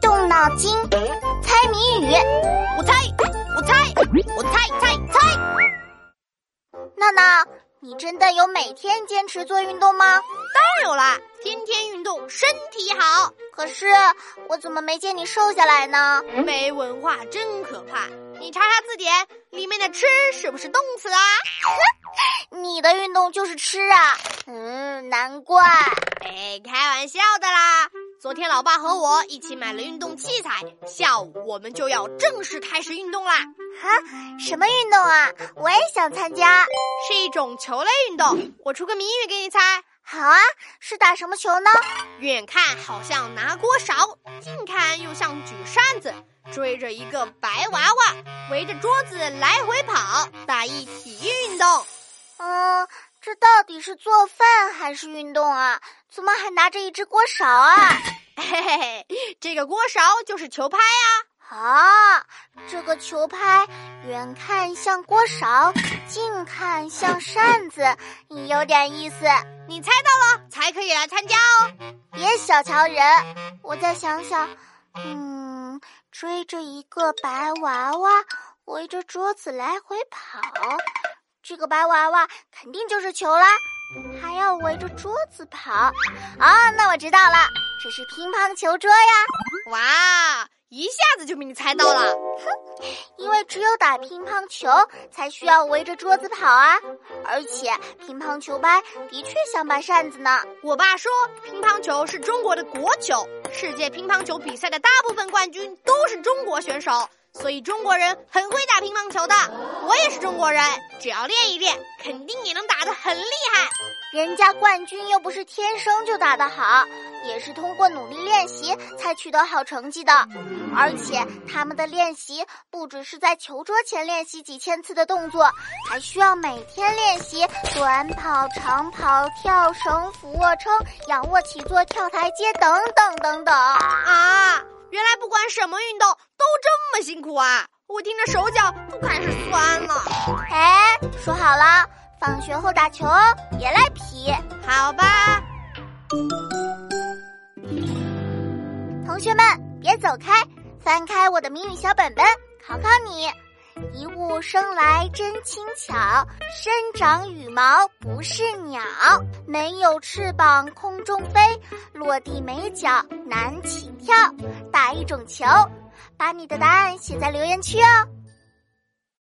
动脑筋，猜谜语。我猜，我猜，我猜猜猜。闹闹，你真的有每天坚持做运动吗？当然有啦，天天运动身体好。可是我怎么没见你瘦下来呢？没文化真可怕。你查查字典，里面的“吃”是不是动词啊？你的运动就是吃啊。嗯，难怪。哎，开玩笑的啦。昨天老爸和我一起买了运动器材，下午我们就要正式开始运动啦！啊，什么运动啊？我也想参加。是一种球类运动。我出个谜语给你猜。好啊，是打什么球呢？远看好像拿锅勺，近看又像举扇子，追着一个白娃娃，围着桌子来回跑，打一体育运动。嗯。这到底是做饭还是运动啊？怎么还拿着一只锅勺啊？嘿 嘿嘿，这个锅勺就是球拍啊！啊，这个球拍远看像锅勺，近看像扇子，有点意思。你猜到了才可以来参加哦！别小瞧人，我再想想。嗯，追着一个白娃娃，围着桌子来回跑。这个白娃娃肯定就是球啦，还要围着桌子跑啊！那我知道了，这是乒乓球桌呀！哇，一下子就被你猜到了。哼，因为只有打乒乓球才需要围着桌子跑啊，而且乒乓球拍的确像把扇子呢。我爸说，乒乓球是中国的国球，世界乒乓球比赛的大部分冠军都是中国选手。所以中国人很会打乒乓球的，我也是中国人，只要练一练，肯定也能打得很厉害。人家冠军又不是天生就打得好，也是通过努力练习才取得好成绩的。而且他们的练习不只是在球桌前练习几千次的动作，还需要每天练习短跑、长跑、跳绳、俯卧撑、仰卧起坐、跳台阶等等等等啊。原来不管什么运动都这么辛苦啊！我听着手脚都开始酸了。哎，说好了，放学后打球哦，别赖皮。好吧。同学们，别走开，翻开我的谜语小本本，考考你。一物生来真轻巧，身长羽毛不是鸟，没有翅膀空中飞，落地没脚难起跳，打一种球，把你的答案写在留言区哦。